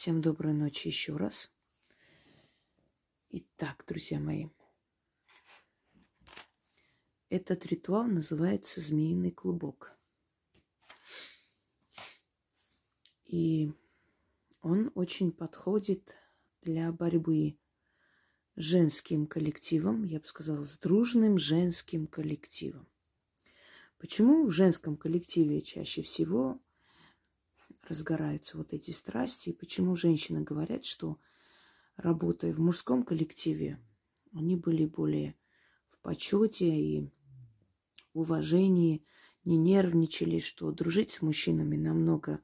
Всем доброй ночи еще раз. Итак, друзья мои, этот ритуал называется змеиный клубок. И он очень подходит для борьбы с женским коллективом, я бы сказала, с дружным женским коллективом. Почему в женском коллективе чаще всего разгораются вот эти страсти, и почему женщины говорят, что работая в мужском коллективе, они были более в почете и уважении, не нервничали, что дружить с мужчинами намного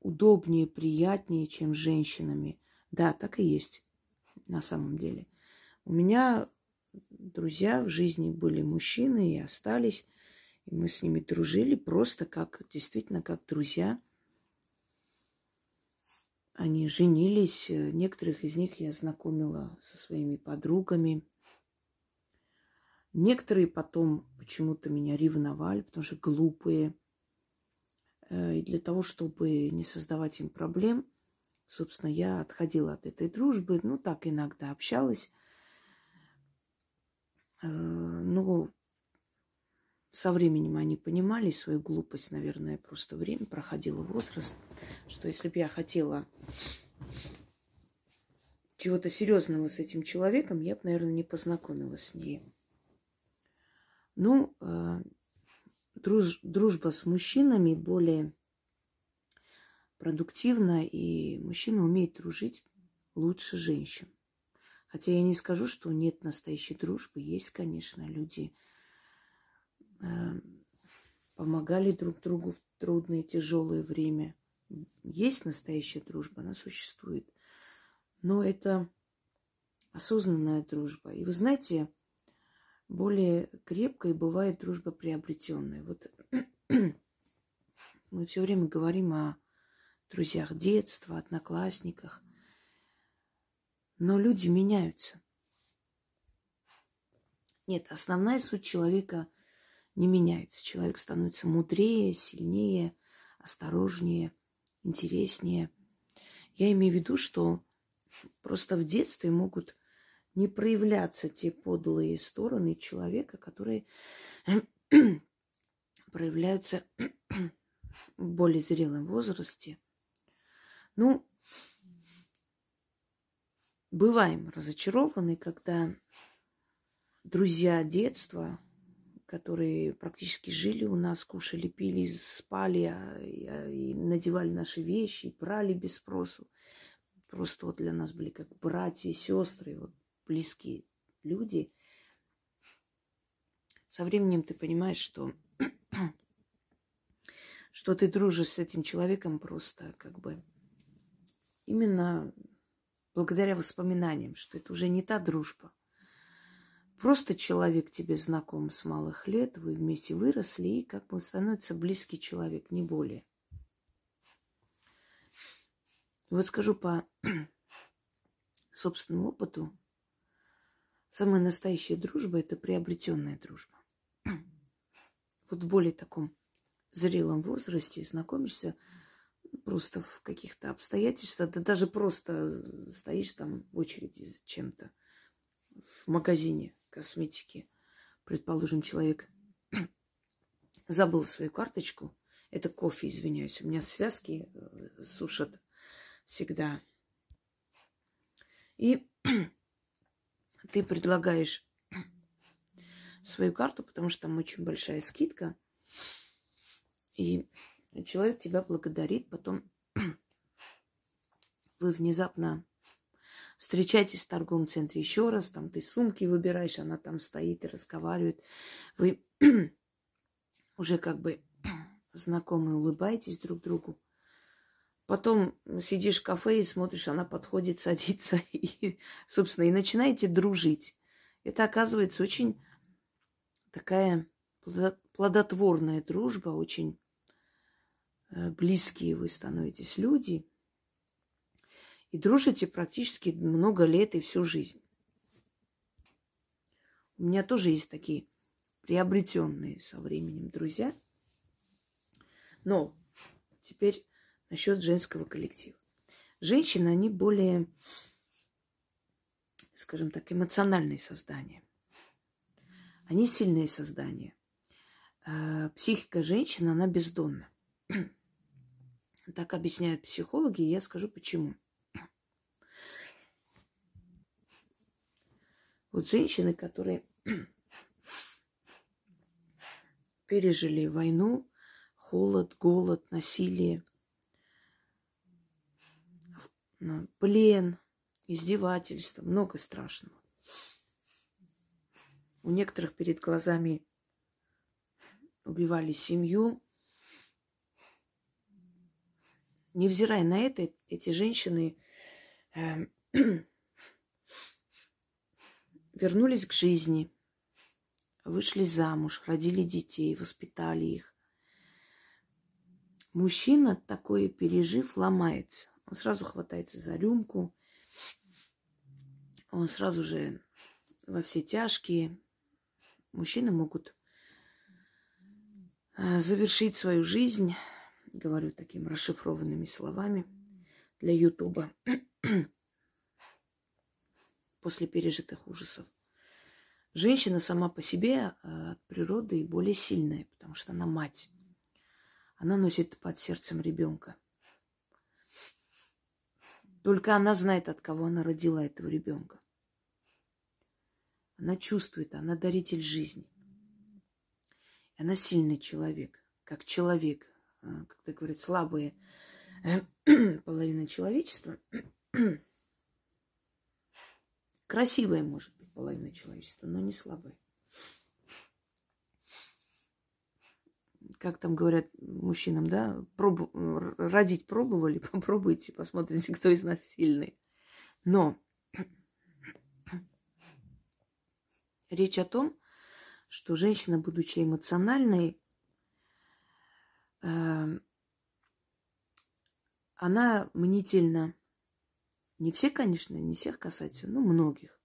удобнее, приятнее, чем с женщинами. Да, так и есть на самом деле. У меня друзья в жизни были мужчины и остались. И мы с ними дружили просто как, действительно, как друзья. Они женились. Некоторых из них я знакомила со своими подругами. Некоторые потом почему-то меня ревновали, потому что глупые. Э, и для того, чтобы не создавать им проблем, собственно, я отходила от этой дружбы. Ну, так иногда общалась. Э, ну, со временем они понимали свою глупость, наверное, просто время проходило возраст, что если бы я хотела чего-то серьезного с этим человеком, я бы, наверное, не познакомилась с ней. Ну, э, друж, дружба с мужчинами более продуктивна, и мужчина умеет дружить лучше женщин. Хотя я не скажу, что нет настоящей дружбы. Есть, конечно, люди помогали друг другу в трудное, тяжелое время. Есть настоящая дружба, она существует. Но это осознанная дружба. И вы знаете, более крепкой бывает дружба приобретенная. Вот мы все время говорим о друзьях детства, одноклассниках. Но люди меняются. Нет, основная суть человека не меняется. Человек становится мудрее, сильнее, осторожнее, интереснее. Я имею в виду, что просто в детстве могут не проявляться те подлые стороны человека, которые проявляются в более зрелом возрасте. Ну, бываем разочарованы, когда друзья детства, которые практически жили у нас, кушали, пили, спали а, а, и надевали наши вещи, и прали без спросу. Просто вот для нас были как братья сестры. Вот близкие люди, со временем ты понимаешь, что, что ты дружишь с этим человеком просто как бы именно благодаря воспоминаниям, что это уже не та дружба. Просто человек тебе знаком с малых лет, вы вместе выросли, и как бы становится близкий человек, не более. Вот скажу по собственному опыту, Самая настоящая дружба – это приобретенная дружба. Вот в более таком зрелом возрасте знакомишься просто в каких-то обстоятельствах, да даже просто стоишь там в очереди за чем-то в магазине косметики. Предположим, человек забыл свою карточку. Это кофе, извиняюсь. У меня связки э, сушат всегда. И ты предлагаешь свою карту, потому что там очень большая скидка, и человек тебя благодарит, потом вы внезапно встречаетесь в торговом центре еще раз, там ты сумки выбираешь, она там стоит и разговаривает, вы уже как бы знакомые улыбаетесь друг другу, Потом сидишь в кафе и смотришь, она подходит, садится, и, собственно, и начинаете дружить. Это оказывается очень такая плодотворная дружба, очень э, близкие вы становитесь люди. И дружите практически много лет и всю жизнь. У меня тоже есть такие приобретенные со временем друзья. Но теперь насчет женского коллектива. женщины, они более, скажем так, эмоциональные создания. Они сильные создания. А психика женщины, она бездонна. Так объясняют психологи, и я скажу почему. Вот женщины, которые пережили войну, холод, голод, насилие, плен, издевательство, много страшного. У некоторых перед глазами убивали семью. Невзирая на это, эти женщины э, вернулись к жизни, вышли замуж, родили детей, воспитали их. Мужчина, такое пережив, ломается. Он сразу хватается за рюмку, он сразу же во все тяжкие. Мужчины могут а, завершить свою жизнь, говорю такими расшифрованными словами для Ютуба, после пережитых ужасов. Женщина сама по себе а, от природы более сильная, потому что она мать. Она носит под сердцем ребенка. Только она знает, от кого она родила этого ребенка. Она чувствует, она даритель жизни. Она сильный человек, как человек, а, когда говорят слабые э, половина человечества, красивая может быть половина человечества, но не слабая. Как там говорят мужчинам, да, пробу, родить пробовали, попробуйте, посмотрите, кто из нас сильный. Но речь о том, что женщина, будучи эмоциональной, э, она мнительна. Не все, конечно, не всех касается, но многих.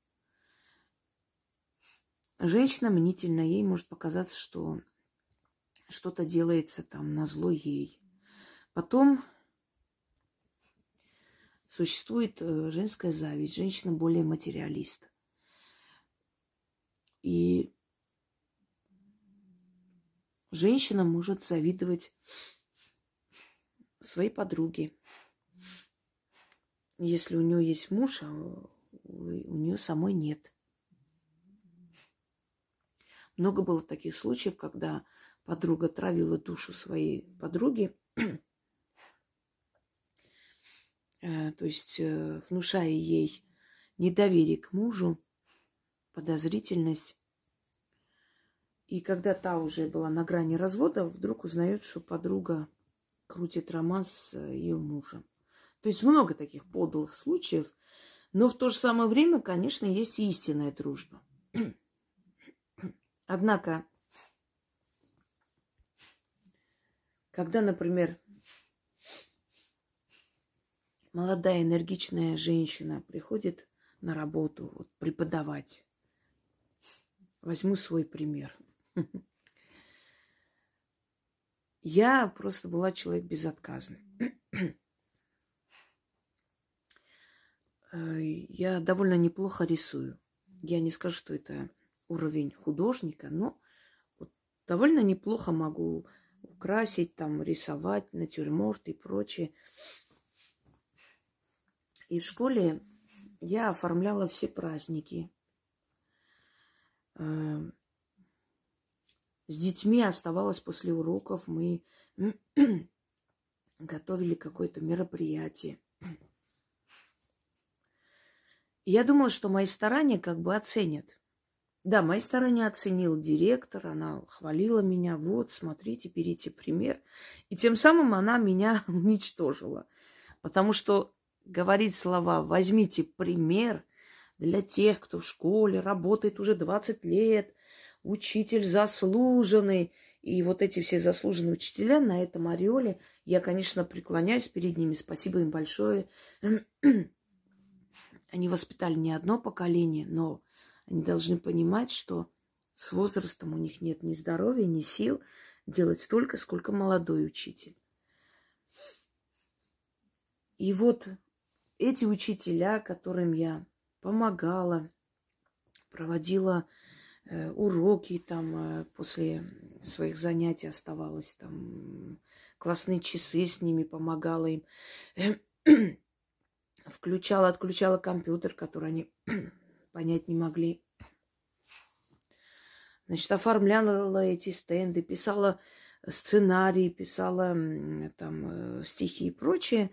Женщина мнительна, ей может показаться, что что-то делается там на зло ей. Потом существует э, женская зависть, женщина более материалист. И женщина может завидовать своей подруге. Если у нее есть муж, а у нее самой нет. Много было таких случаев, когда подруга травила душу своей подруги, э, то есть э, внушая ей недоверие к мужу, подозрительность. И когда та уже была на грани развода, вдруг узнает, что подруга крутит роман с э, ее мужем. То есть много таких подлых случаев, но в то же самое время, конечно, есть и истинная дружба. Однако, когда, например, молодая энергичная женщина приходит на работу вот, преподавать, возьму свой пример – я просто была человек безотказный. Э, я довольно неплохо рисую. Я не скажу, что это уровень художника, но вот довольно неплохо могу украсить, там, рисовать, натюрморт и прочее. И в школе я оформляла все праздники. Э, с детьми оставалась после уроков, мы готовили какое-то мероприятие. И я думала, что мои старания как бы оценят. Да, мои старания оценил директор, она хвалила меня, вот, смотрите, берите пример. И тем самым она меня уничтожила. Потому что говорить слова «возьмите пример» для тех, кто в школе работает уже 20 лет, учитель заслуженный. И вот эти все заслуженные учителя на этом ореоле, я, конечно, преклоняюсь перед ними. Спасибо им большое. Они воспитали не одно поколение, но они должны понимать, что с возрастом у них нет ни здоровья, ни сил делать столько, сколько молодой учитель. И вот эти учителя, которым я помогала, проводила э, уроки там э, после своих занятий оставалась там классные часы с ними помогала им включала отключала компьютер который они понять не могли значит оформляла эти стенды писала сценарии писала там э, стихи и прочее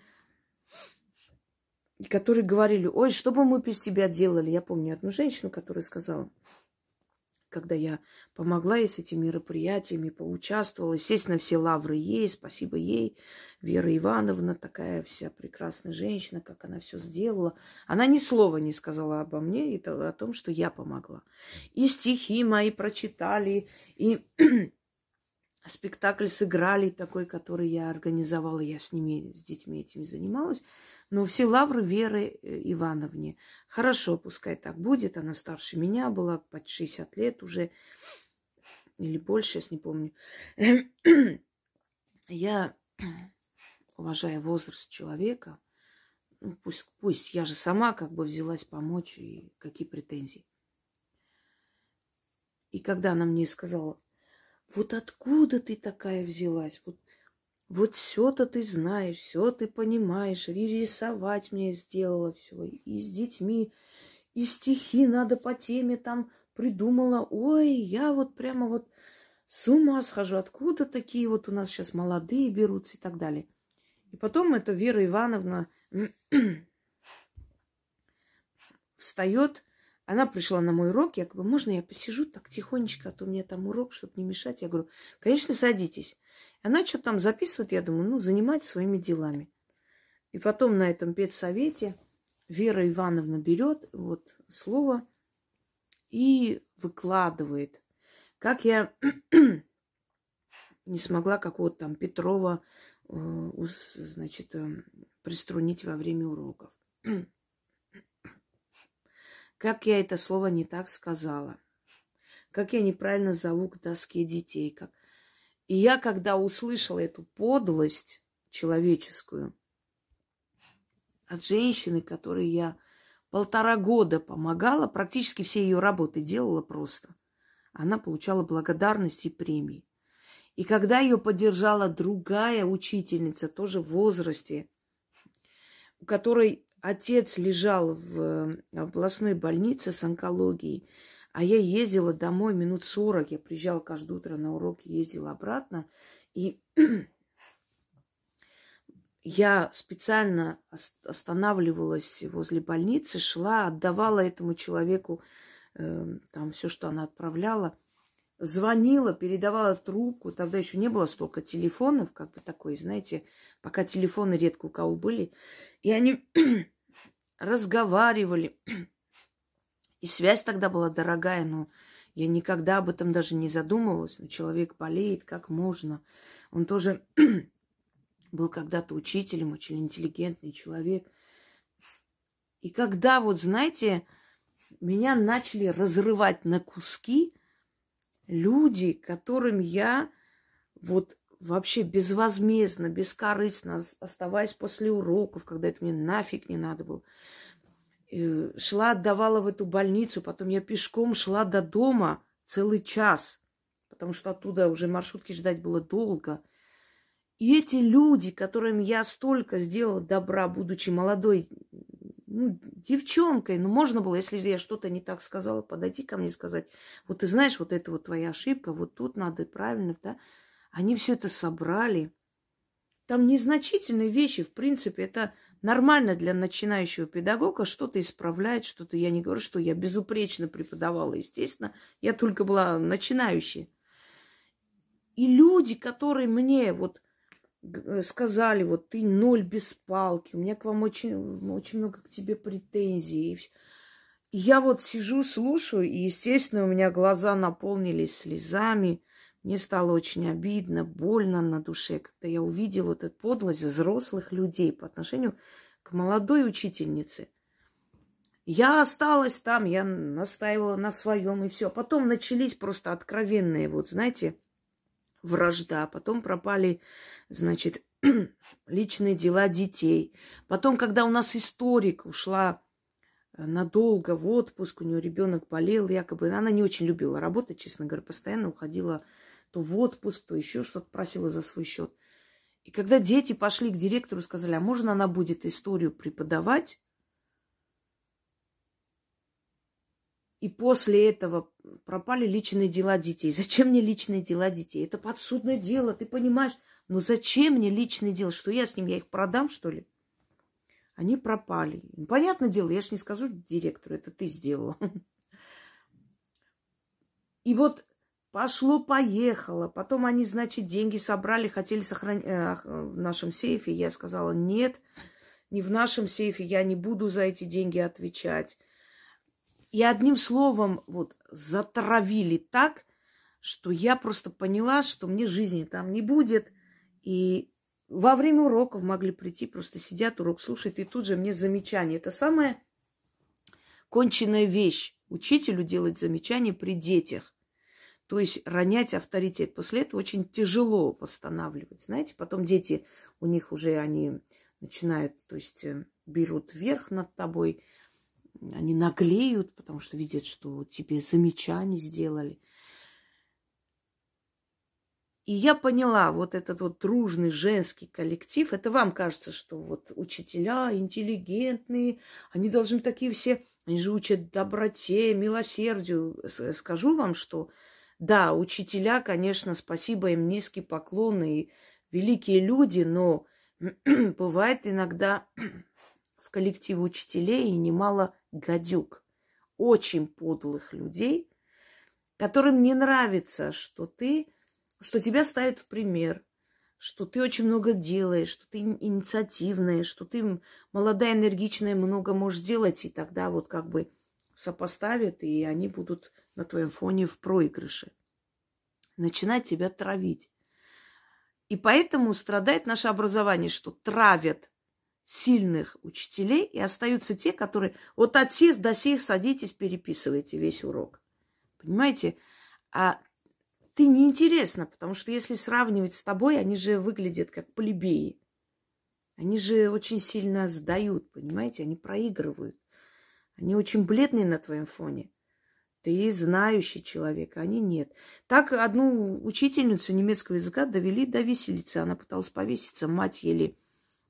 которые говорили, ой, что бы мы без тебя делали? Я помню одну женщину, которая сказала, когда я помогла ей с этими мероприятиями, поучаствовала. Естественно, все лавры ей, спасибо ей. Вера Ивановна такая вся прекрасная женщина, как она все сделала. Она ни слова не сказала обо мне и о том, что я помогла. И стихи мои прочитали, и спектакль сыграли такой, который я организовала. Я с ними, с детьми этими занималась. Но все лавры Веры э, Ивановне. Хорошо, пускай так будет. Она старше меня была, под 60 лет уже. Или больше, я не помню. Я, уважая возраст человека, ну, пусть, пусть я же сама как бы взялась помочь, и какие претензии. И когда она мне сказала, вот откуда ты такая взялась, вот вот все-то ты знаешь, все ты понимаешь, и рисовать мне сделала все, и с детьми, и стихи надо по теме там придумала. Ой, я вот прямо вот с ума схожу, откуда такие вот у нас сейчас молодые берутся и так далее. И потом эта Вера Ивановна встает, она пришла на мой урок, я говорю, можно я посижу так тихонечко, а то у меня там урок, чтобы не мешать. Я говорю, конечно, садитесь. Она что-то там записывает, я думаю, ну, занимайтесь своими делами. И потом на этом педсовете Вера Ивановна берет вот слово и выкладывает. Как я не смогла какого-то там Петрова, э, значит, э, приструнить во время уроков. Как я это слово не так сказала. Как я неправильно зову к доске детей. Как и я, когда услышала эту подлость человеческую от женщины, которой я полтора года помогала, практически все ее работы делала просто, она получала благодарность и премии. И когда ее поддержала другая учительница, тоже в возрасте, у которой отец лежал в областной больнице с онкологией, а я ездила домой минут сорок. Я приезжала каждое утро на уроки, ездила обратно. И я специально останавливалась возле больницы, шла, отдавала этому человеку э, там все, что она отправляла. Звонила, передавала трубку. Тогда еще не было столько телефонов, как бы такой, знаете, пока телефоны редко у кого были. И они разговаривали. И связь тогда была дорогая, но я никогда об этом даже не задумывалась. Но человек болеет, как можно. Он тоже был когда-то учителем, очень интеллигентный человек. И когда, вот знаете, меня начали разрывать на куски люди, которым я вот вообще безвозмездно, бескорыстно, оставаясь после уроков, когда это мне нафиг не надо было, шла, отдавала в эту больницу, потом я пешком шла до дома целый час, потому что оттуда уже маршрутки ждать было долго. И эти люди, которым я столько сделала добра, будучи молодой ну, девчонкой, ну, можно было, если я что-то не так сказала, подойти ко мне и сказать, вот ты знаешь, вот это вот твоя ошибка, вот тут надо правильно, да. Они все это собрали. Там незначительные вещи, в принципе, это нормально для начинающего педагога что-то исправлять, что-то. Я не говорю, что я безупречно преподавала, естественно. Я только была начинающей. И люди, которые мне вот э, сказали, вот ты ноль без палки, у меня к вам очень, очень много к тебе претензий. Я вот сижу, слушаю, и, естественно, у меня глаза наполнились слезами. Мне стало очень обидно, больно на душе, когда я увидела эту подлость взрослых людей по отношению к молодой учительнице. Я осталась там, я настаивала на своем и все. Потом начались просто откровенные, вот знаете, вражда. Потом пропали, значит, личные дела детей. Потом, когда у нас историк ушла э, надолго в отпуск, у нее ребенок болел, якобы она не очень любила работать, честно говоря, постоянно уходила то в отпуск, то еще что-то просила за свой счет. И когда дети пошли к директору, сказали, а можно она будет историю преподавать? И после этого пропали личные дела детей. Зачем мне личные дела детей? Это подсудное дело, ты понимаешь? Но зачем мне личные дела? Что я с ним, я их продам, что ли? Они пропали. Ну, понятное дело, я же не скажу директору, это ты сделала. И вот Пошло-поехало. Потом они, значит, деньги собрали, хотели сохранить э, в нашем сейфе. Я сказала, нет, не в нашем сейфе, я не буду за эти деньги отвечать. И одним словом, вот, затравили так, что я просто поняла, что мне жизни там не будет. И во время уроков могли прийти, просто сидят, урок слушают, и тут же мне замечание. Это самая конченная вещь. Учителю делать замечания при детях. То есть ронять авторитет. После этого очень тяжело восстанавливать. Знаете, потом дети, у них уже они начинают, то есть э, берут верх над тобой, они наглеют, потому что видят, что тебе замечания сделали. И я поняла, вот этот вот дружный женский коллектив, это вам кажется, что вот учителя интеллигентные, они должны такие все, они же учат доброте, милосердию. Скажу вам, что да, учителя, конечно, спасибо им, низкий поклон и великие люди, но бывает иногда в коллективе учителей немало гадюк, очень подлых людей, которым не нравится, что ты, что тебя ставят в пример, что ты очень много делаешь, что ты инициативная, что ты молодая, энергичная, много можешь делать, и тогда вот как бы сопоставят, и они будут на твоем фоне в проигрыше. Начинать тебя травить. И поэтому страдает наше образование, что травят сильных учителей, и остаются те, которые вот от сих до сих садитесь, переписывайте весь урок. Понимаете? А ты неинтересна, потому что если сравнивать с тобой, они же выглядят как плебеи. Они же очень сильно сдают, понимаете? Они проигрывают. Они очень бледные на твоем фоне. Ты знающий человек, а они нет. Так одну учительницу немецкого языка довели до виселицы. Она пыталась повеситься, мать еле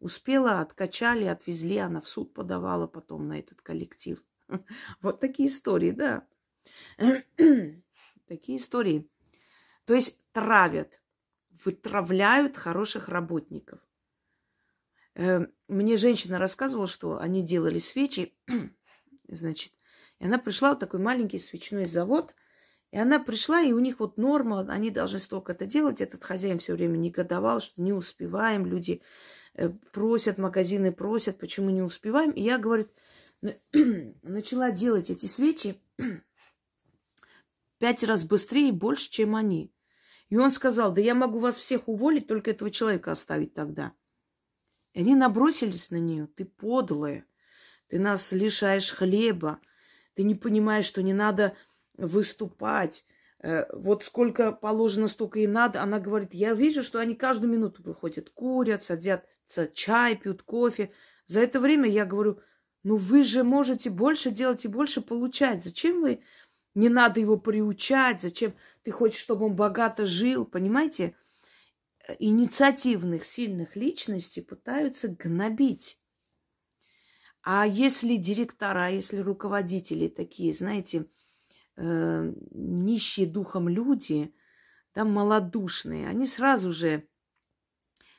успела, откачали, отвезли. Она в суд подавала потом на этот коллектив. Вот такие истории, да. Такие истории. То есть травят, вытравляют хороших работников. Э, мне женщина рассказывала, что они делали свечи, значит, и она пришла, вот такой маленький свечной завод, и она пришла, и у них вот норма, они должны столько это делать. Этот хозяин все время негодовал, что не успеваем, люди э, просят, магазины просят, почему не успеваем. И я, говорит, начала делать эти свечи пять раз быстрее и больше, чем они. И он сказал, да я могу вас всех уволить, только этого человека оставить тогда. И они набросились на нее. Ты подлая, ты нас лишаешь хлеба, ты не понимаешь, что не надо выступать. Э, вот сколько положено, столько и надо. Она говорит, я вижу, что они каждую минуту выходят, курят, садятся, чай пьют, кофе. За это время я говорю, ну вы же можете больше делать и больше получать. Зачем вы не надо его приучать? Зачем ты хочешь, чтобы он богато жил? Понимаете? Инициативных, сильных личностей пытаются гнобить. А если директора, если руководители такие, знаете, э, нищие духом люди, там малодушные, они сразу же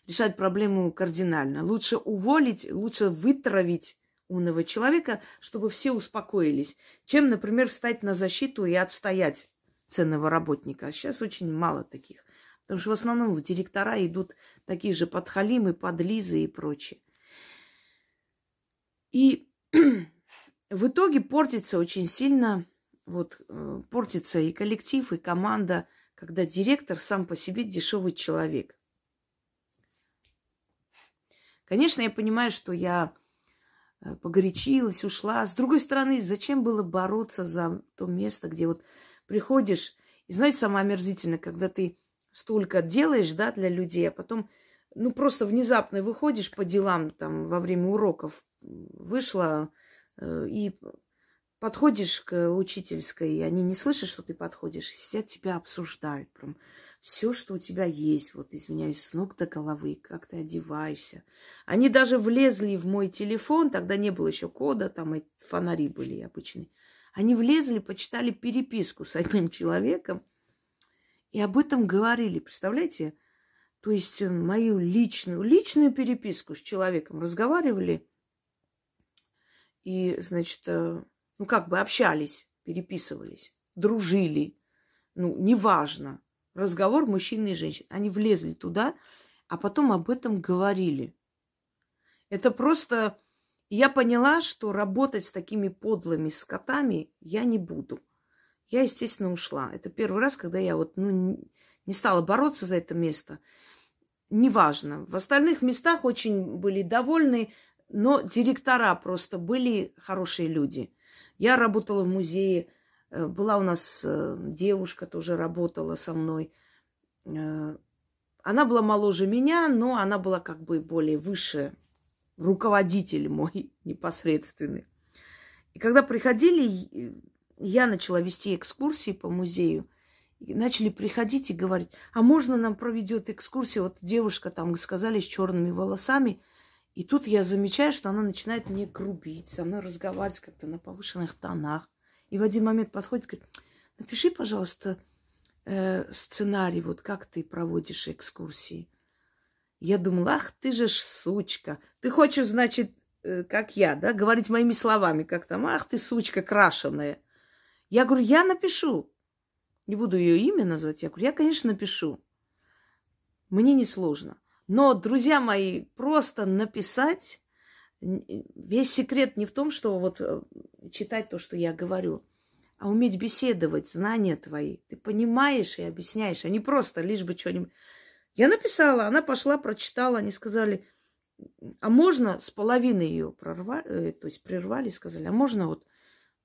решают проблему кардинально. Лучше уволить, лучше вытравить умного человека, чтобы все успокоились, чем, например, встать на защиту и отстоять ценного работника. Сейчас очень мало таких. Потому что в основном в директора идут такие же подхалимы, подлизы и прочее. И в итоге портится очень сильно, вот э, портится и коллектив, и команда, когда директор сам по себе дешевый человек. Конечно, я понимаю, что я э, погорячилась, ушла. С другой стороны, зачем было бороться за то место, где вот приходишь, и знаете, самое омерзительное, когда ты столько делаешь, да, для людей, а потом ну, просто внезапно выходишь по делам там во время уроков, вышла э, и подходишь к учительской, и они не слышат, что ты подходишь, и сидят тебя обсуждают прям все, что у тебя есть, вот, извиняюсь, с ног до головы, как ты одеваешься. Они даже влезли в мой телефон, тогда не было еще кода, там эти фонари были обычные. Они влезли, почитали переписку с одним человеком и об этом говорили. Представляете? То есть э, мою личную, личную переписку с человеком разговаривали и, значит, э, ну как бы общались, переписывались, дружили. Ну, неважно. Разговор мужчины и женщин. Они влезли туда, а потом об этом говорили. Это просто я поняла, что работать с такими подлыми скотами я не буду. Я, естественно, ушла. Это первый раз, когда я вот, ну, не стала бороться за это место. Неважно. В остальных местах очень были довольны, но директора просто были хорошие люди. Я работала в музее, э, была у нас э, девушка, тоже работала со мной. Э, она была моложе меня, но она была как бы более выше руководитель мой непосредственный. И когда приходили, я начала вести экскурсии по музею. И начали приходить и говорить, а можно нам проведет экскурсию? Вот девушка там сказали с черными волосами. И тут я замечаю, что она начинает мне грубить, со мной разговаривать как-то на повышенных тонах. И в один момент подходит и говорит, напиши, пожалуйста, э, сценарий, вот как ты проводишь экскурсии. Я думала, ах ты же ж сучка. Ты хочешь, значит, э, как я, да, говорить моими словами, как там, ах ты сучка крашеная. Я говорю, я напишу. Не буду ее имя назвать. Я говорю, я, конечно, напишу. Мне не сложно. Но, друзья мои, просто написать, весь секрет не в том, что вот э, читать то, что я говорю, а уметь беседовать, знания твои. Ты понимаешь и объясняешь, а не просто лишь бы что-нибудь я написала, она пошла, прочитала, они сказали, а можно с половины ее прорвали, э, то есть прервали, сказали, а можно вот,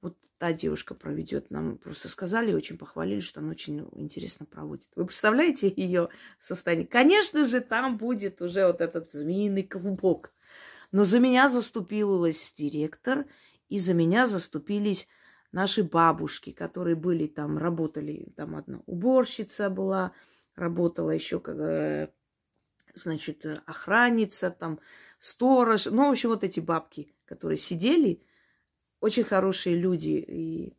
вот та девушка проведет. Нам просто сказали, очень похвалили, что она очень интересно проводит. Вы представляете ее состояние? Конечно же, там будет уже вот этот змеиный клубок. Но за меня заступилась директор, и за меня заступились наши бабушки, которые были там, работали. Там одна уборщица была, работала еще как, э, значит, охранница, там, сторож. Ну, в общем, вот эти бабки, которые сидели, очень хорошие люди. И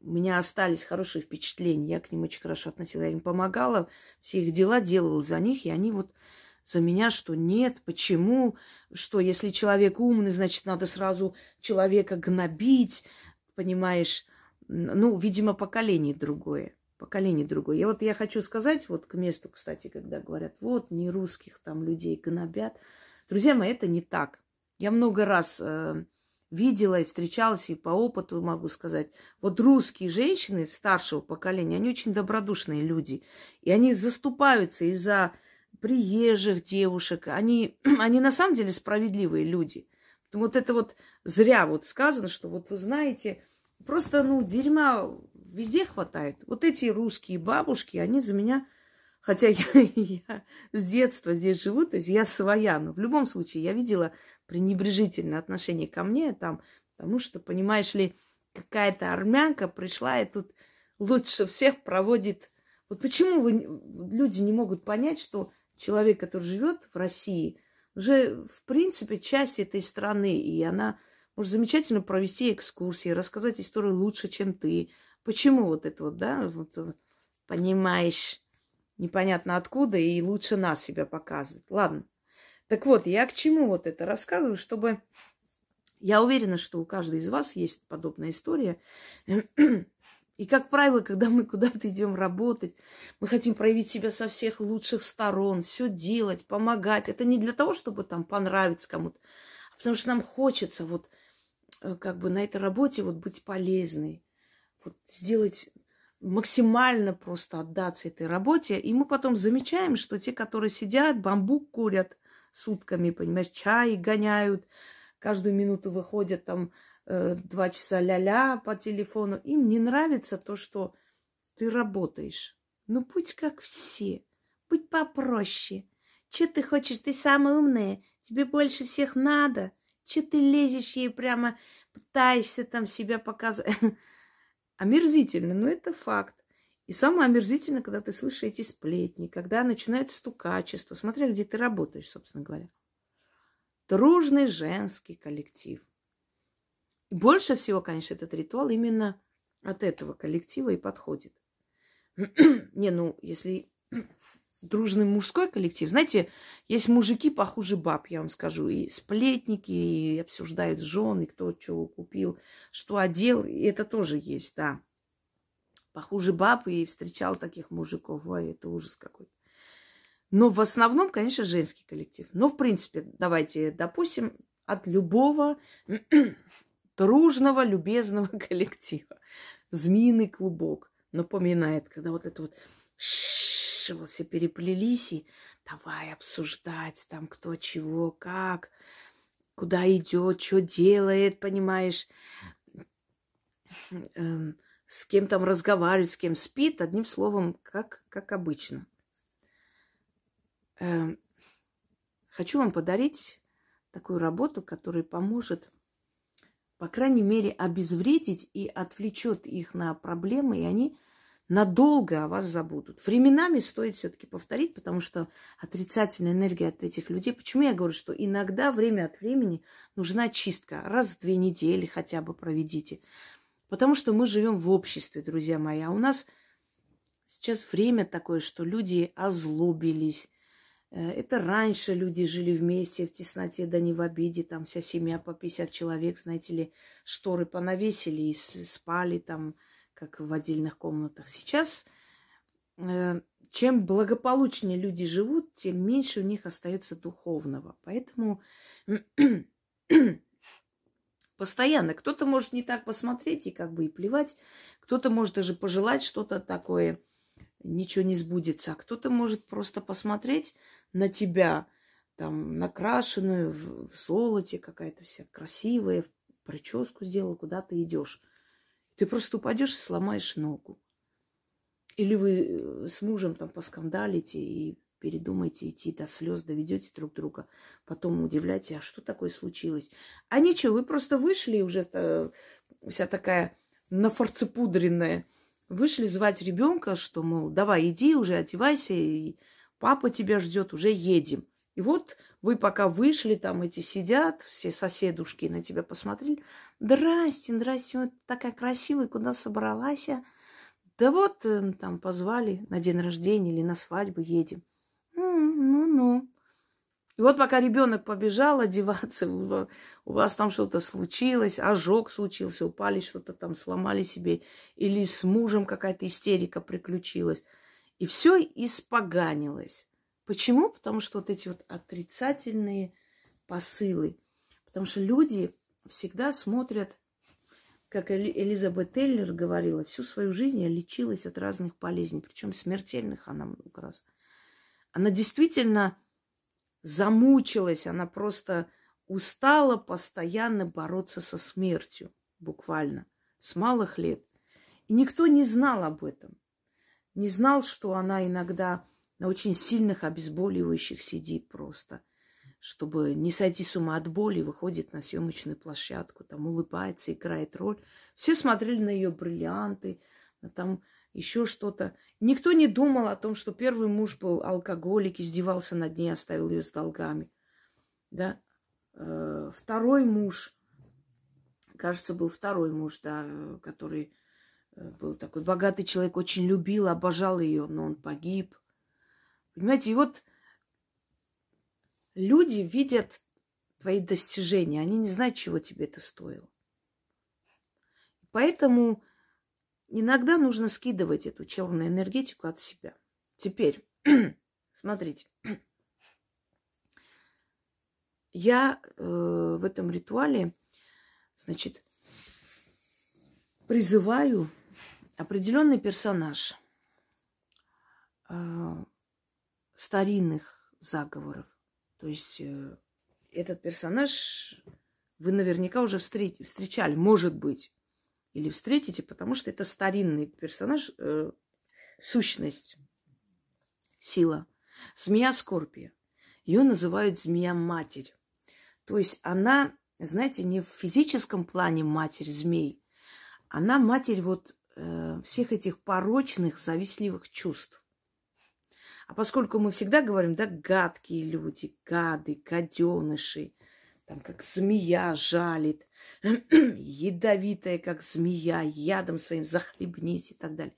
у меня остались хорошие впечатления. Я к ним очень хорошо относилась. Я им помогала, все их дела делала за них, и они вот за меня, что нет, почему, что если человек умный, значит, надо сразу человека гнобить, понимаешь, ну, видимо, поколение другое поколение другое. Я вот я хочу сказать, вот к месту, кстати, когда говорят, вот не русских там людей гнобят. Друзья мои, это не так. Я много раз э, видела и встречалась, и по опыту могу сказать, вот русские женщины старшего поколения, они очень добродушные люди. И они заступаются из-за приезжих девушек. Они, они на самом деле справедливые люди. Вот это вот зря вот сказано, что вот вы знаете, просто, ну, дерьма везде хватает. Вот эти русские бабушки, они за меня, хотя я, я с детства здесь живу, то есть я своя, но в любом случае я видела пренебрежительное отношение ко мне там, потому что, понимаешь ли, какая-то армянка пришла и тут лучше всех проводит. Вот почему вы, люди не могут понять, что человек, который живет в России, уже, в принципе, часть этой страны, и она может замечательно провести экскурсии, рассказать историю лучше, чем ты, Почему вот это вот, да, вот, э, понимаешь, непонятно откуда, и лучше нас себя показывать. Ладно. Так вот, я к чему вот это рассказываю, чтобы... Я уверена, что у каждой из вас есть подобная история. И, как правило, когда мы куда-то идем работать, мы хотим проявить себя со всех лучших сторон, все делать, помогать. Это не для того, чтобы там понравиться кому-то, а потому что нам хочется вот э, как бы на этой работе вот быть полезной вот сделать максимально просто отдаться этой работе. И мы потом замечаем, что те, которые сидят, бамбук курят сутками, понимаешь, чай гоняют, каждую минуту выходят там э, два часа ля-ля по телефону. Им не нравится то, что ты работаешь. Ну, будь как все. Будь попроще. Че ты хочешь? Ты самая умная. Тебе больше всех надо. Че ты лезешь ей прямо, пытаешься там себя показать? Омерзительно, но это факт. И самое омерзительное, когда ты слышишь эти сплетни, когда начинается стукачество. Смотря где ты работаешь, собственно говоря. Дружный женский коллектив. И больше всего, конечно, этот ритуал именно от этого коллектива и подходит. Не, ну, если дружный мужской коллектив. Знаете, есть мужики похуже баб, я вам скажу. И сплетники, и обсуждают жены, кто чего купил, что одел. И это тоже есть, да. Похуже баб, и встречал таких мужиков. Ой, это ужас какой-то. Но в основном, конечно, женский коллектив. Но, в принципе, давайте допустим, от любого дружного, любезного коллектива. Змеиный клубок напоминает, когда вот это вот все переплелись, и давай обсуждать там кто чего, как, куда идет, что делает, понимаешь, эм, с кем там разговаривает, с кем спит, одним словом, как, как обычно. Эм, хочу вам подарить такую работу, которая поможет, по крайней мере, обезвредить и отвлечет их на проблемы, и они надолго о вас забудут. Временами стоит все-таки повторить, потому что отрицательная энергия от этих людей. Почему я говорю, что иногда время от времени нужна чистка. Раз в две недели хотя бы проведите. Потому что мы живем в обществе, друзья мои. А у нас сейчас время такое, что люди озлобились. Э, это раньше люди жили вместе в тесноте, да не в обиде. Там вся семья по 50 человек, знаете ли, шторы понавесили и спали там как в отдельных комнатах. Сейчас э, чем благополучнее люди живут, тем меньше у них остается духовного. Поэтому постоянно кто-то может не так посмотреть и как бы и плевать, кто-то может даже пожелать что-то такое, ничего не сбудется, а кто-то может просто посмотреть на тебя, там, накрашенную в, в золоте, какая-то вся красивая, прическу сделала, куда ты идешь. Ты просто упадешь и сломаешь ногу. Или вы э, с мужем там поскандалите и передумаете идти до слез, доведете друг друга, потом удивляете, а что такое случилось? А ничего, вы просто вышли уже вся такая нафарцепудренная, вышли звать ребенка, что, мол, давай, иди уже, одевайся, и папа тебя ждет, уже едем. И вот вы пока вышли, там эти сидят, все соседушки на тебя посмотрели. Здрасте, здрасте, вот такая красивая, куда собралась? Да вот э, там позвали на день рождения или на свадьбу едем. Ну-ну. И вот пока ребенок побежал одеваться, у вас там что-то случилось, ожог случился, упали что-то там, сломали себе, или с мужем какая-то истерика приключилась. И все испоганилось. Почему? Потому что вот эти вот отрицательные посылы. Потому что люди всегда смотрят, как Элизабет Тейлер говорила, всю свою жизнь я лечилась от разных болезней, причем смертельных она много раз. Она действительно замучилась, она просто устала постоянно бороться со смертью, буквально, с малых лет. И никто не знал об этом. Не знал, что она иногда на очень сильных обезболивающих сидит просто, чтобы не сойти с ума от боли, выходит на съемочную площадку, там улыбается, играет роль. Все смотрели на ее бриллианты, на там еще что-то. Никто не думал о том, что первый муж был алкоголик, издевался над ней, оставил ее с долгами. Да? Э, второй муж, кажется, был второй муж, да, который э, был такой богатый человек, очень любил, обожал ее, но он погиб – Понимаете, и вот люди видят твои достижения, они не знают, чего тебе это стоило. Поэтому иногда нужно скидывать эту черную энергетику от себя. Теперь, смотрите, я э, в этом ритуале, значит, призываю определенный персонаж. Э, старинных заговоров. То есть э, этот персонаж вы наверняка уже встреч, встречали, может быть, или встретите, потому что это старинный персонаж, э, сущность, сила. Змея Скорпия. Ее называют змея-матерь. То есть она, знаете, не в физическом плане матерь змей, она матерь вот э, всех этих порочных, завистливых чувств. А поскольку мы всегда говорим, да, гадкие люди, гады, гаденыши, там как змея жалит, ядовитая, как змея, ядом своим захлебнись и так далее.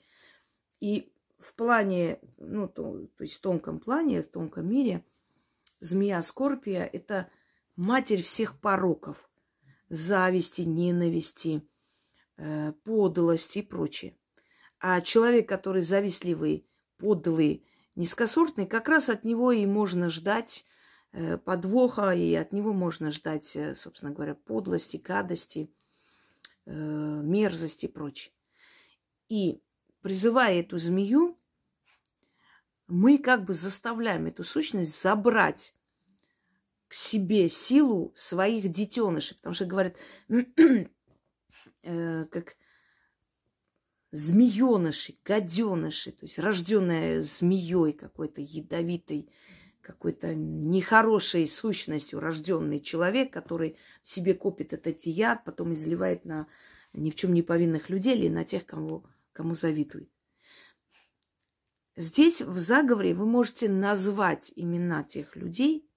И в плане, ну, то, то есть в тонком плане, в тонком мире, змея Скорпия – это матерь всех пороков. Зависти, ненависти, э, подлости и прочее. А человек, который завистливый, подлый, низкосортный, как раз от него и можно ждать подвоха, и от него можно ждать, э, собственно говоря, подлости, гадости, э, мерзости и прочее. И призывая эту змею, мы как бы заставляем эту сущность забрать к себе силу своих детенышей, потому что говорят, как змееныши, гаденыши, то есть рожденная змеей какой-то ядовитой, какой-то нехорошей сущностью рожденный человек, который в себе копит этот яд, потом изливает на ни в чем не повинных людей или на тех, кому, кому завидует. Здесь в заговоре вы можете назвать имена тех людей,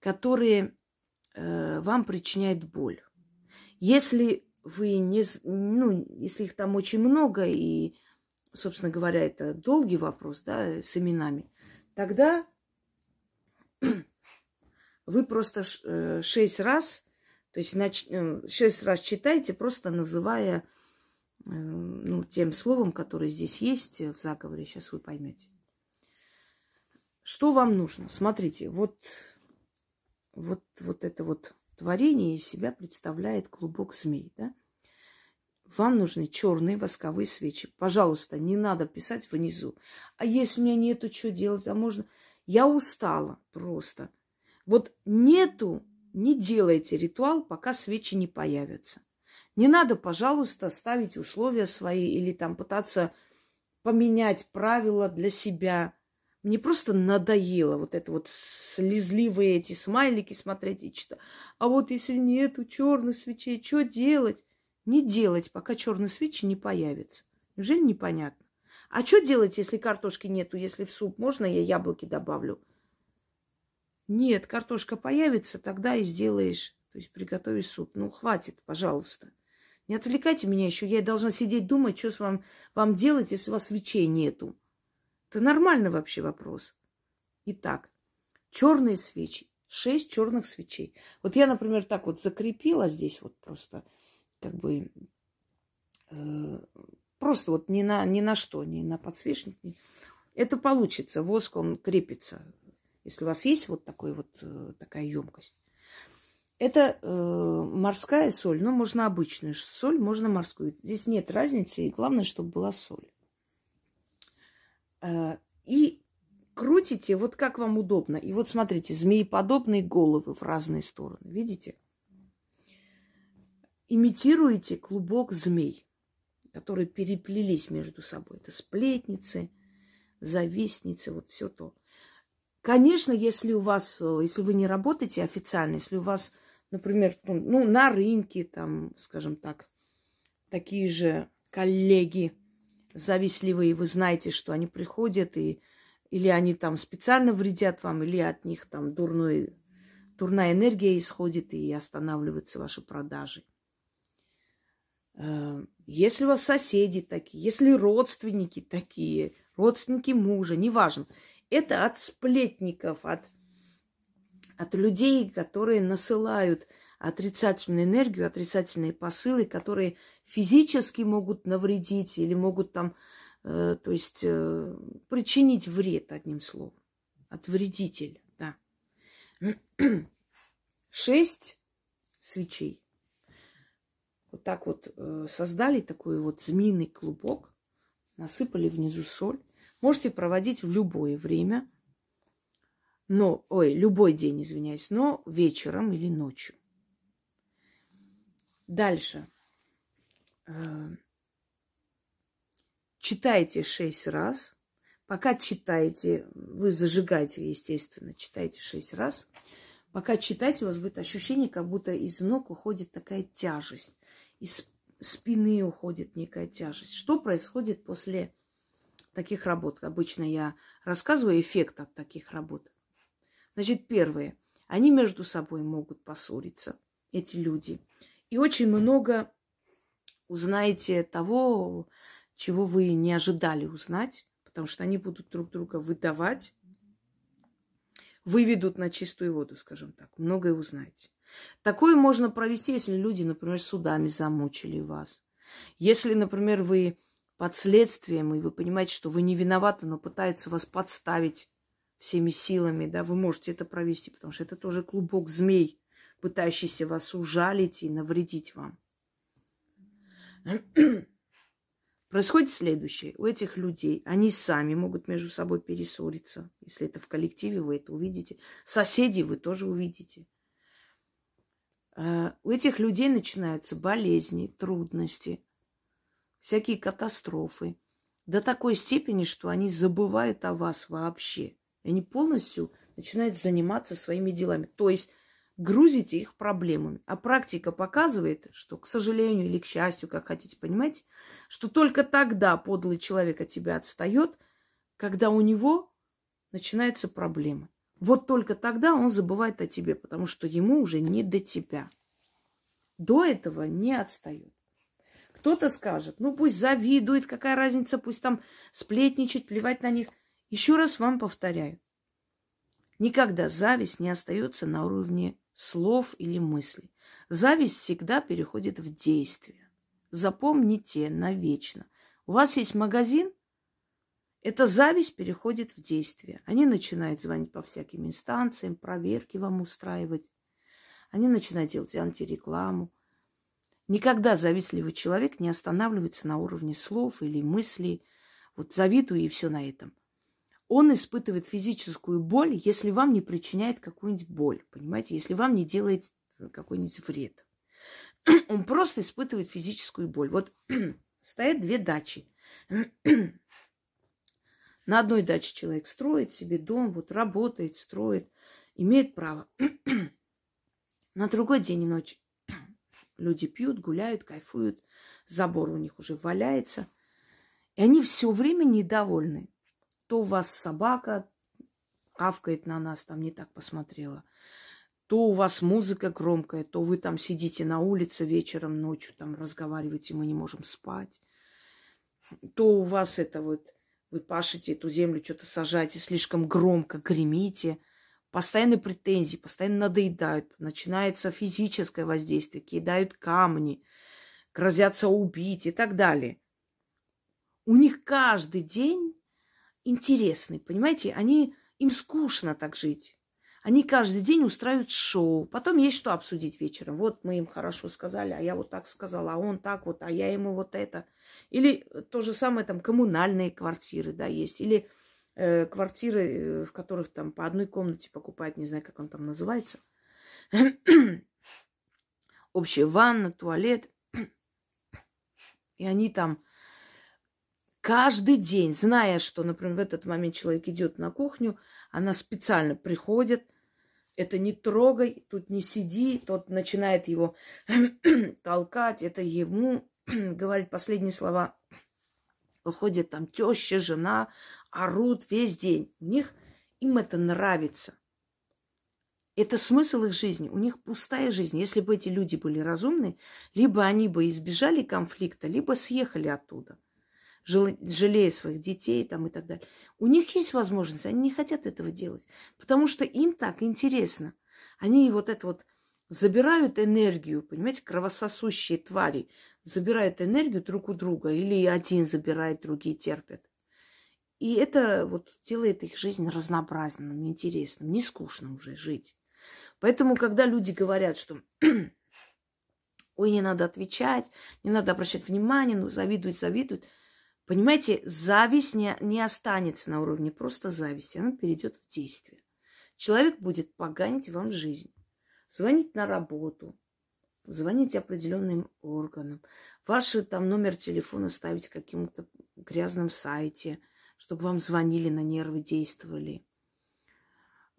которые э, вам причиняют боль. Если вы не, ну, если их там очень много, и, собственно говоря, это долгий вопрос, да, с именами, тогда вы просто э, шесть раз, то есть. Э, шесть раз читайте, просто называя э, ну, тем словом, которое здесь есть в заговоре, сейчас вы поймете. Что вам нужно? Смотрите, вот, вот, вот это вот творение из себя представляет клубок змей, да? Вам нужны черные восковые свечи. Пожалуйста, не надо писать внизу. А если у меня нету, что делать? А можно... Я устала просто. Вот нету, не делайте ритуал, пока свечи не появятся. Не надо, пожалуйста, ставить условия свои или там пытаться поменять правила для себя. Мне просто надоело вот это вот слезливые эти смайлики смотреть и читать. А вот если нету черных свечей, что делать? Не делать, пока черный свечи не появится. Неужели непонятно? А что делать, если картошки нету, если в суп можно, я яблоки добавлю? Нет, картошка появится, тогда и сделаешь, то есть приготовишь суп. Ну, хватит, пожалуйста. Не отвлекайте меня еще. Я должна сидеть думать, что с вам, вам делать, если у вас свечей нету. Это нормальный вообще вопрос. Итак, черные свечи. Шесть черных свечей. Вот я, например, так вот закрепила здесь вот просто, как бы, э, просто вот ни на, ни на что, ни на подсвечник. Ни... Это получится. Воск, он крепится. Если у вас есть вот такой вот, э, такая емкость. Это э, морская соль, но можно обычную соль, можно морскую. Здесь нет разницы, и главное, чтобы была соль. Э, и крутите вот как вам удобно. И вот смотрите, змееподобные головы в разные стороны. Видите? Имитируете клубок змей, которые переплелись между собой. Это сплетницы, завистницы, вот все то. Конечно, если у вас, если вы не работаете официально, если у вас, например, ну, на рынке, там, скажем так, такие же коллеги, завистливые, вы знаете, что они приходят и или они там специально вредят вам, или от них там дурной, дурная энергия исходит и останавливаются ваши продажи. Э, если у вас соседи такие, если родственники такие, родственники мужа, неважно, это от сплетников, от, от людей, которые насылают отрицательную энергию, отрицательные посылы, которые физически могут навредить или могут там, э, то есть э, причинить вред, одним словом. От вредителя, да. Шесть свечей. Вот так вот э, создали такой вот змеиный клубок, насыпали внизу соль. Можете проводить в любое время, но, ой, любой день, извиняюсь, но вечером или ночью. Дальше. Э, читайте шесть раз, Пока читаете, вы зажигаете, естественно, читаете шесть раз. Пока читаете, у вас будет ощущение, как будто из ног уходит такая тяжесть. Из спины уходит некая тяжесть. Что происходит после таких работ? Обычно я рассказываю эффект от таких работ. Значит, первое. Они между собой могут поссориться, эти люди. И очень много узнаете того, чего вы не ожидали узнать потому что они будут друг друга выдавать, выведут на чистую воду, скажем так. Многое узнаете. Такое можно провести, если люди, например, судами замучили вас. Если, например, вы под следствием, и вы понимаете, что вы не виноваты, но пытаются вас подставить всеми силами, да, вы можете это провести, потому что это тоже клубок змей, пытающийся вас ужалить и навредить вам. Происходит следующее. У этих людей, они сами могут между собой перессориться. Если это в коллективе, вы это увидите. Соседей вы тоже увидите. А, у этих людей начинаются болезни, трудности, всякие катастрофы. До такой степени, что они забывают о вас вообще. Они полностью начинают заниматься своими делами. То есть грузите их проблемами. А практика показывает, что, к сожалению или к счастью, как хотите понимать, что только тогда подлый человек от тебя отстает, когда у него начинаются проблемы. Вот только тогда он забывает о тебе, потому что ему уже не до тебя. До этого не отстает. Кто-то скажет, ну пусть завидует, какая разница, пусть там сплетничать, плевать на них. Еще раз вам повторяю. Никогда зависть не остается на уровне слов или мыслей. Зависть всегда переходит в действие. Запомните навечно. У вас есть магазин, эта зависть переходит в действие. Они начинают звонить по всяким инстанциям, проверки вам устраивать. Они начинают делать антирекламу. Никогда завистливый человек не останавливается на уровне слов или мыслей. Вот завидую и все на этом он испытывает физическую боль, если вам не причиняет какую-нибудь боль, понимаете, если вам не делает какой-нибудь вред. Он просто испытывает физическую боль. Вот стоят две дачи. На одной даче человек строит себе дом, вот работает, строит, имеет право. На другой день и ночь люди пьют, гуляют, кайфуют, забор у них уже валяется. И они все время недовольны то у вас собака кавкает на нас, там не так посмотрела, то у вас музыка громкая, то вы там сидите на улице вечером, ночью там разговариваете, мы не можем спать, то у вас это вот, вы пашете эту землю, что-то сажаете, слишком громко гремите, постоянно претензии, постоянно надоедают, начинается физическое воздействие, кидают камни, грозятся убить и так далее. У них каждый день интересны, понимаете? Они, им скучно так жить. Они каждый день устраивают шоу. Потом есть что обсудить вечером. Вот мы им хорошо сказали, а я вот так сказала, а он так вот, а я ему вот это. Или то же самое там коммунальные квартиры, да, есть. Или э, квартиры, э, в которых там по одной комнате покупают, не знаю, как он там называется. Общая ванна, туалет. И они там каждый день, зная, что, например, в этот момент человек идет на кухню, она специально приходит, это не трогай, тут не сиди, тот начинает его толкать, это ему говорить последние слова. Выходит там теща, жена, орут весь день. У них им это нравится. Это смысл их жизни. У них пустая жизнь. Если бы эти люди были разумны, либо они бы избежали конфликта, либо съехали оттуда жалея своих детей там и так далее. У них есть возможность, они не хотят этого делать, потому что им так интересно. Они вот это вот забирают энергию, понимаете, кровососущие твари забирают энергию друг у друга, или один забирает, другие терпят. И это вот делает их жизнь разнообразным, интересным, не скучно уже жить. Поэтому, когда люди говорят, что ой, не надо отвечать, не надо обращать внимание, ну, завидуют, завидуют – Понимаете, зависть не, не останется на уровне просто зависти, она перейдет в действие. Человек будет поганить вам жизнь, звонить на работу, звонить определенным органам, ваш там номер телефона ставить каким-то грязном сайте, чтобы вам звонили на нервы, действовали.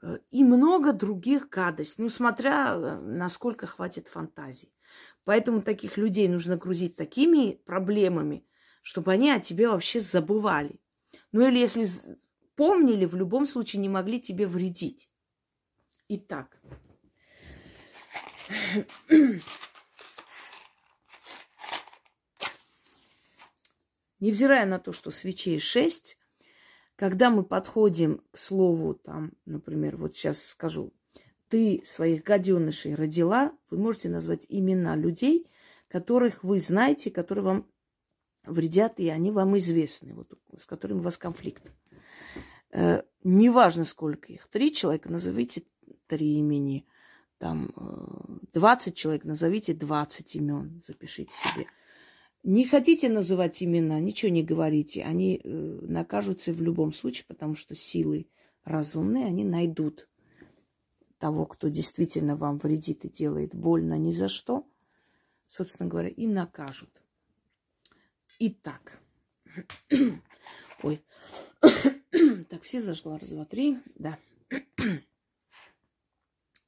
Э, и много других гадостей, ну, смотря э, насколько хватит фантазии. Поэтому таких людей нужно грузить такими проблемами, чтобы они о тебе вообще забывали. Ну или если помнили, в любом случае не могли тебе вредить. Итак. Невзирая на то, что свечей шесть, когда мы подходим к слову, там, например, вот сейчас скажу, ты своих гаденышей родила, вы можете назвать имена людей, которых вы знаете, которые вам вредят, и они вам известны, вот, с которыми у вас конфликт. Э, неважно, сколько их. Три человека, назовите три имени. Там э, 20 человек, назовите 20 имен, запишите себе. Не хотите называть имена, ничего не говорите. Они э, накажутся в любом случае, потому что силы разумные, они найдут того, кто действительно вам вредит и делает больно ни за что, собственно говоря, и накажут. Итак. Ой. так, все зажгла. Раз, два, три. Да.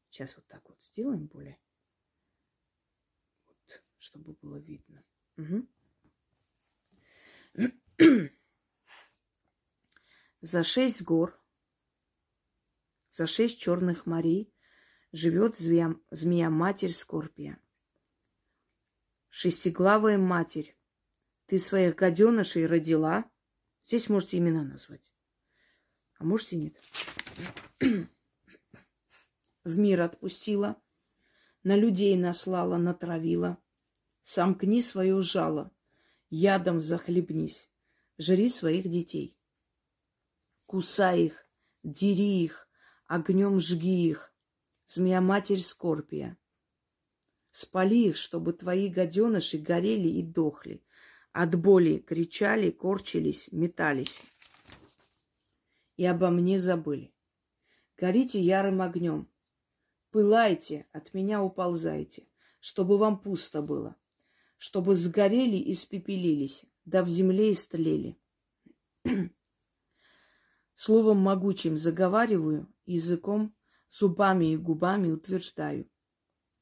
Сейчас вот так вот сделаем более. Вот, чтобы было видно. Угу. За шесть гор, за шесть черных морей живет змея-матерь Скорпия. Шестиглавая матерь, ты своих гаденышей родила. Здесь можете имена назвать. А можете нет. В мир отпустила, на людей наслала, натравила – Сомкни свое жало, ядом захлебнись, жри своих детей. Кусай их, дери их, огнем жги их, змея-матерь Скорпия. Спали их, чтобы твои гаденыши горели и дохли, от боли кричали, корчились, метались. И обо мне забыли. Горите ярым огнем, пылайте, от меня уползайте, чтобы вам пусто было чтобы сгорели и спепелились, да в земле истлели. Словом могучим заговариваю, языком, зубами и губами утверждаю,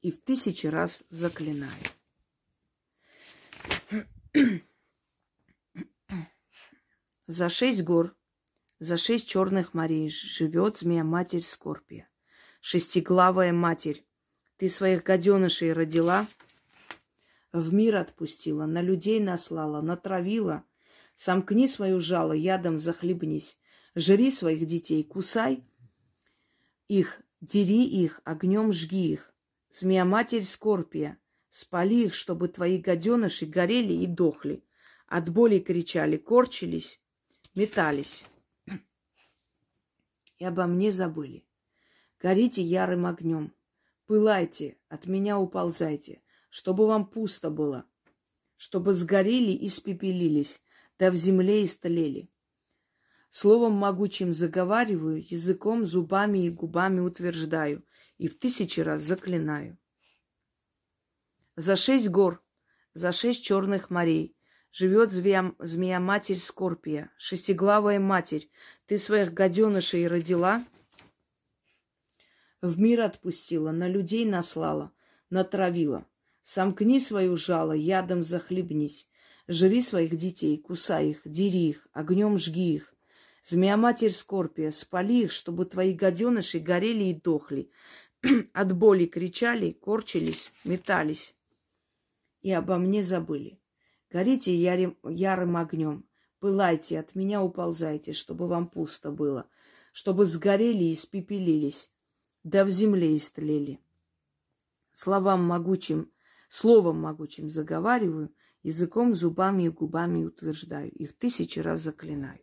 и в тысячи раз заклинаю. За шесть гор, за шесть черных морей живет змея-матерь Скорпия. Шестиглавая матерь, ты своих гаденышей родила — в мир отпустила, на людей наслала, натравила. Сомкни свою жало, ядом захлебнись. Жри своих детей, кусай их, дери их, огнем жги их. Змея-матерь Скорпия, спали их, чтобы твои гаденыши горели и дохли. От боли кричали, корчились, метались. И обо мне забыли. Горите ярым огнем, пылайте, от меня уползайте чтобы вам пусто было, чтобы сгорели и спепелились, да в земле истлели. Словом могучим заговариваю, языком, зубами и губами утверждаю, и в тысячи раз заклинаю. За шесть гор, за шесть черных морей живет змея-матерь Скорпия, шестиглавая матерь. Ты своих гаденышей родила, в мир отпустила, на людей наслала, натравила. Сомкни свою жало, ядом захлебнись. Жри своих детей, кусай их, дери их, огнем жги их. Змея-матерь Скорпия, спали их, чтобы твои гаденыши горели и дохли. От боли кричали, корчились, метались. И обо мне забыли. Горите ярым, ярым огнем, пылайте, от меня уползайте, чтобы вам пусто было, чтобы сгорели и испепелились, да в земле истлели. Словам могучим Словом могучим заговариваю, языком, зубами и губами утверждаю. И в тысячи раз заклинаю.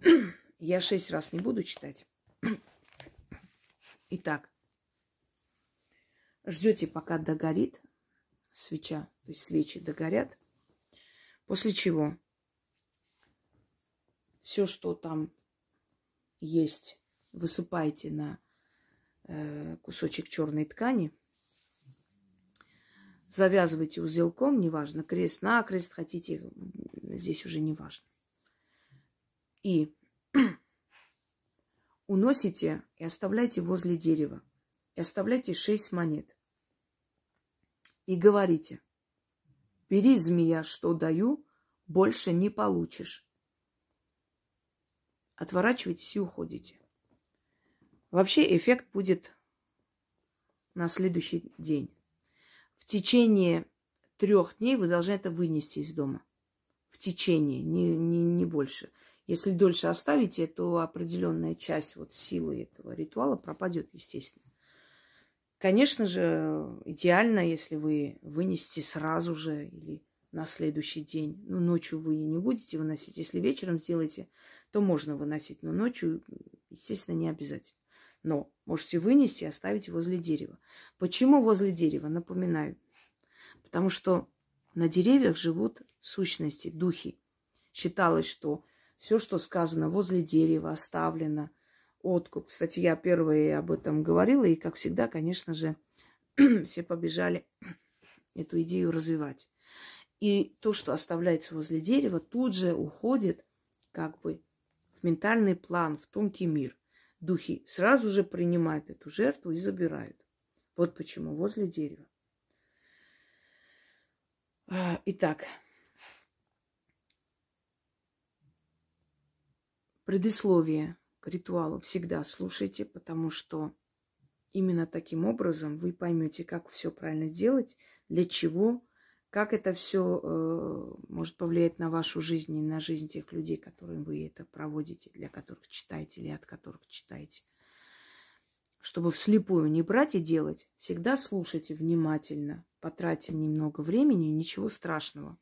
Я шесть раз не буду читать. Итак, ждете, пока догорит свеча, то есть свечи догорят. После чего все, что там есть, высыпаете на э, кусочек черной ткани – завязывайте узелком, неважно, крест-накрест хотите, здесь уже не важно. И уносите и оставляйте возле дерева. И оставляйте шесть монет. И говорите, бери, змея, что даю, больше не получишь. Отворачивайтесь и уходите. Вообще эффект будет на следующий день. В течение трех дней вы должны это вынести из дома. В течение, не, не, не больше. Если дольше оставите, то определенная часть вот силы этого ритуала пропадет, естественно. Конечно же, идеально, если вы вынесете сразу же или на следующий день. Ну, ночью вы не будете выносить. Если вечером сделаете, то можно выносить. Но ночью, естественно, не обязательно. Но можете вынести и оставить возле дерева. Почему возле дерева? Напоминаю. Потому что на деревьях живут сущности, духи. Считалось, что все, что сказано возле дерева, оставлено, откуп. Кстати, я первая об этом говорила, и, как всегда, конечно же, все побежали эту идею развивать. И то, что оставляется возле дерева, тут же уходит как бы в ментальный план, в тонкий мир. Духи сразу же принимают эту жертву и забирают. Вот почему возле дерева. А, итак, предисловие к ритуалу всегда слушайте, потому что именно таким образом вы поймете, как все правильно сделать, для чего, как это все э, может повлиять на вашу жизнь и на жизнь тех людей, которым вы это проводите, для которых читаете или от которых читаете. Чтобы вслепую не брать и делать, всегда слушайте внимательно, потратьте немного времени, ничего страшного.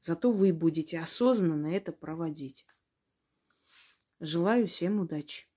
Зато вы будете осознанно это проводить. Желаю всем удачи.